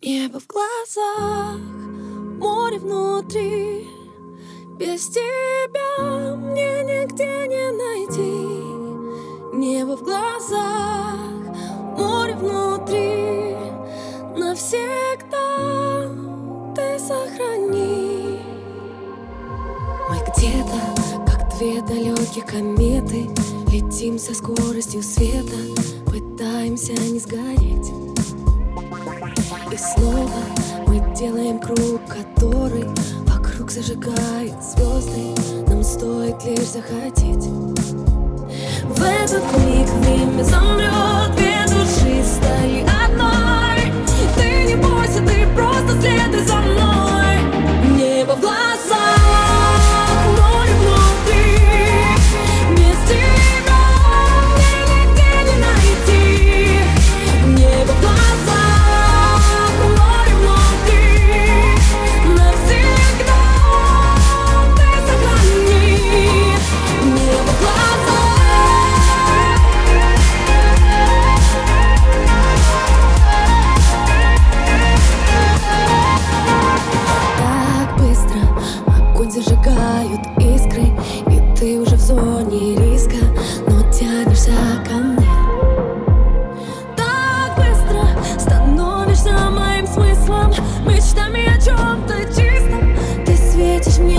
Небо в глазах, море внутри. Без тебя мне нигде не найти. Небо в глазах, море внутри. Навсегда ты сохрани. Мы где-то, как две далекие кометы Летим со скоростью света Пытаемся не сгореть снова мы делаем круг, который вокруг зажигает звезды. Нам стоит лишь захотеть в этот миг.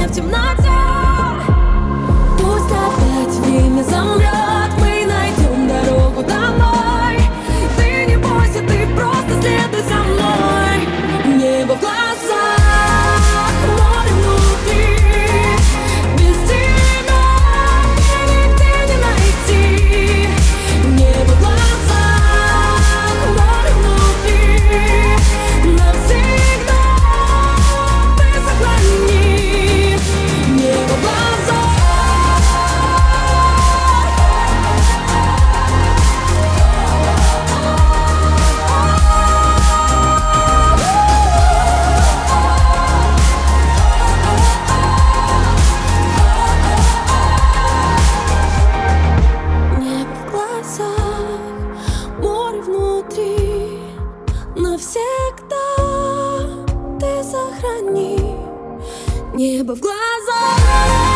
в темноте небо в глаза.